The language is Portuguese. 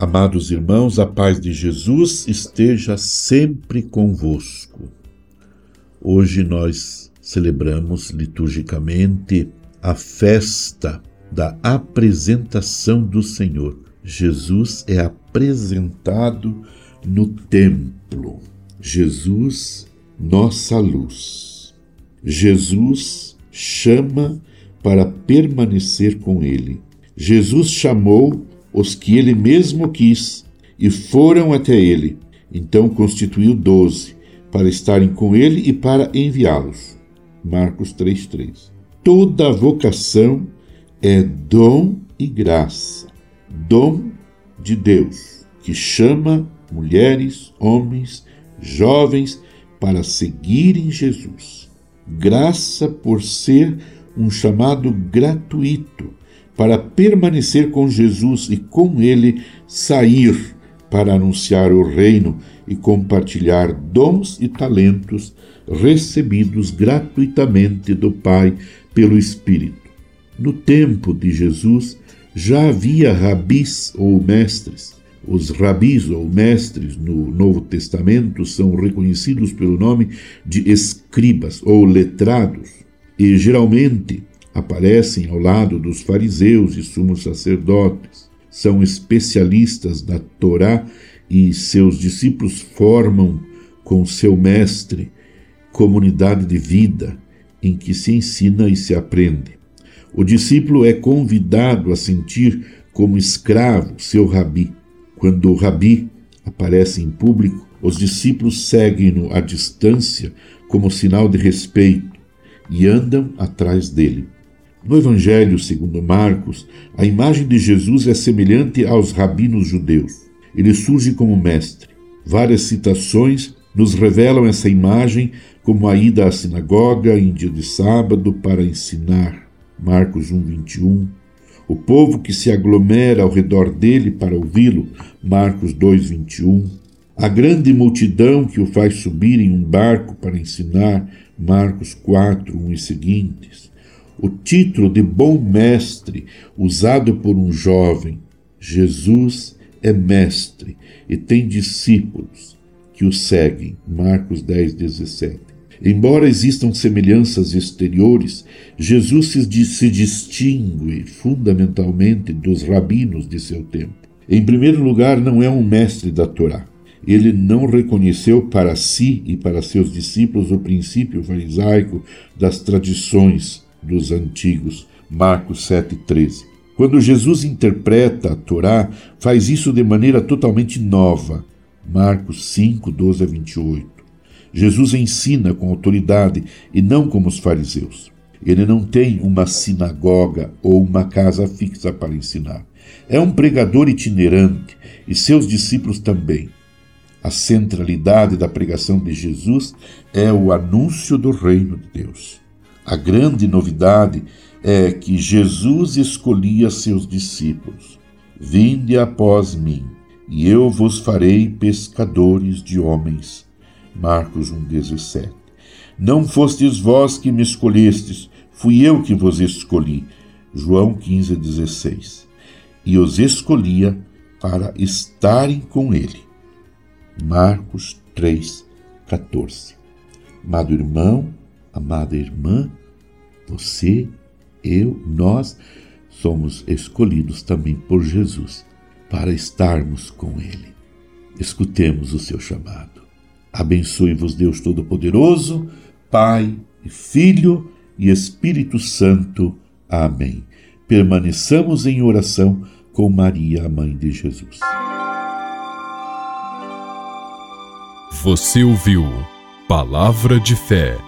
Amados irmãos, a paz de Jesus esteja sempre convosco. Hoje nós celebramos liturgicamente a festa da apresentação do Senhor. Jesus é apresentado no templo. Jesus, nossa luz. Jesus chama para permanecer com Ele. Jesus chamou os que ele mesmo quis, e foram até ele. Então constituiu doze, para estarem com ele e para enviá-los. Marcos 3,3. Toda vocação é dom e graça, dom de Deus, que chama mulheres, homens, jovens para seguirem Jesus. Graça por ser um chamado gratuito para permanecer com Jesus e com ele sair para anunciar o reino e compartilhar dons e talentos recebidos gratuitamente do Pai pelo Espírito. No tempo de Jesus já havia rabis ou mestres. Os rabis ou mestres no Novo Testamento são reconhecidos pelo nome de escribas ou letrados, e geralmente aparecem ao lado dos fariseus e sumos sacerdotes. São especialistas da Torá e seus discípulos formam com seu mestre comunidade de vida em que se ensina e se aprende. O discípulo é convidado a sentir como escravo seu rabi. Quando o rabi aparece em público, os discípulos seguem-no à distância como sinal de respeito e andam atrás dele. No Evangelho segundo Marcos, a imagem de Jesus é semelhante aos rabinos judeus. Ele surge como mestre. Várias citações nos revelam essa imagem, como a ida à sinagoga em dia de sábado para ensinar. Marcos 1, 21. O povo que se aglomera ao redor dele para ouvi-lo. Marcos 2, 21. A grande multidão que o faz subir em um barco para ensinar. Marcos 4, 1 e seguintes o título de bom mestre usado por um jovem. Jesus é mestre e tem discípulos que o seguem. Marcos 10, 17. Embora existam semelhanças exteriores, Jesus se, se distingue fundamentalmente dos rabinos de seu tempo. Em primeiro lugar, não é um mestre da Torá. Ele não reconheceu para si e para seus discípulos o princípio farisaico das tradições dos antigos. Marcos 7,13. Quando Jesus interpreta a Torá, faz isso de maneira totalmente nova. Marcos 5, 12 a 28. Jesus ensina com autoridade e não como os fariseus. Ele não tem uma sinagoga ou uma casa fixa para ensinar. É um pregador itinerante e seus discípulos também. A centralidade da pregação de Jesus é o anúncio do reino de Deus. A grande novidade é que Jesus escolhia seus discípulos: Vinde após mim, e eu vos farei pescadores de homens. Marcos 1,17. Não fostes vós que me escolhestes, fui eu que vos escolhi. João 15,16. E os escolhia para estarem com ele. Marcos 3,14. Amado irmão, amada irmã, você, eu, nós somos escolhidos também por Jesus para estarmos com Ele. Escutemos o seu chamado. Abençoe-vos, Deus Todo-Poderoso, Pai, Filho e Espírito Santo. Amém. Permaneçamos em oração com Maria, a mãe de Jesus. Você ouviu Palavra de Fé